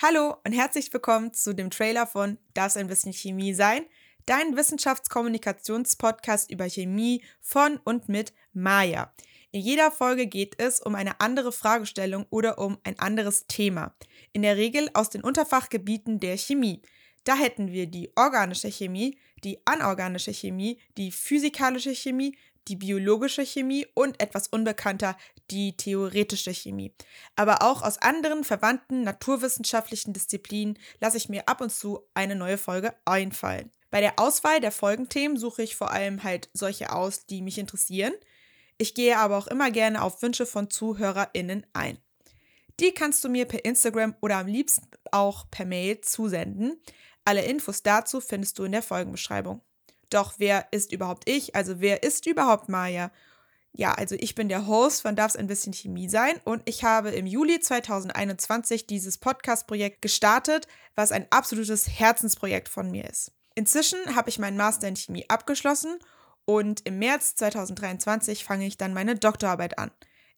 Hallo und herzlich willkommen zu dem Trailer von Darf ein bisschen Chemie sein? Dein Wissenschaftskommunikationspodcast über Chemie von und mit Maya. In jeder Folge geht es um eine andere Fragestellung oder um ein anderes Thema. In der Regel aus den Unterfachgebieten der Chemie. Da hätten wir die organische Chemie, die anorganische Chemie, die physikalische Chemie, die biologische Chemie und etwas unbekannter die theoretische Chemie. Aber auch aus anderen verwandten naturwissenschaftlichen Disziplinen lasse ich mir ab und zu eine neue Folge einfallen. Bei der Auswahl der Folgenthemen suche ich vor allem halt solche aus, die mich interessieren. Ich gehe aber auch immer gerne auf Wünsche von ZuhörerInnen ein. Die kannst du mir per Instagram oder am liebsten auch per Mail zusenden. Alle Infos dazu findest du in der Folgenbeschreibung. Doch wer ist überhaupt ich? Also wer ist überhaupt Maya? Ja, also ich bin der Host von Darf's ein bisschen Chemie sein und ich habe im Juli 2021 dieses Podcast-Projekt gestartet, was ein absolutes Herzensprojekt von mir ist. Inzwischen habe ich meinen Master in Chemie abgeschlossen und im März 2023 fange ich dann meine Doktorarbeit an.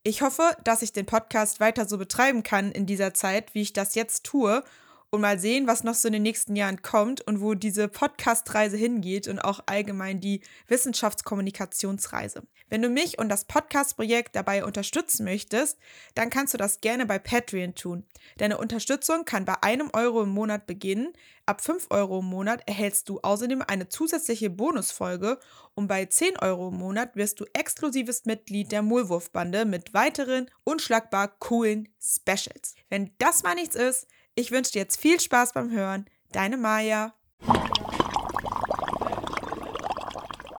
Ich hoffe, dass ich den Podcast weiter so betreiben kann in dieser Zeit, wie ich das jetzt tue und mal sehen, was noch so in den nächsten Jahren kommt und wo diese Podcast-Reise hingeht und auch allgemein die Wissenschaftskommunikationsreise. Wenn du mich und das Podcast-Projekt dabei unterstützen möchtest, dann kannst du das gerne bei Patreon tun. Deine Unterstützung kann bei einem Euro im Monat beginnen. Ab 5 Euro im Monat erhältst du außerdem eine zusätzliche Bonusfolge und bei 10 Euro im Monat wirst du exklusives Mitglied der Mullwurfbande mit weiteren unschlagbar coolen Specials. Wenn das mal nichts ist, ich wünsche dir jetzt viel Spaß beim Hören. Deine Maja.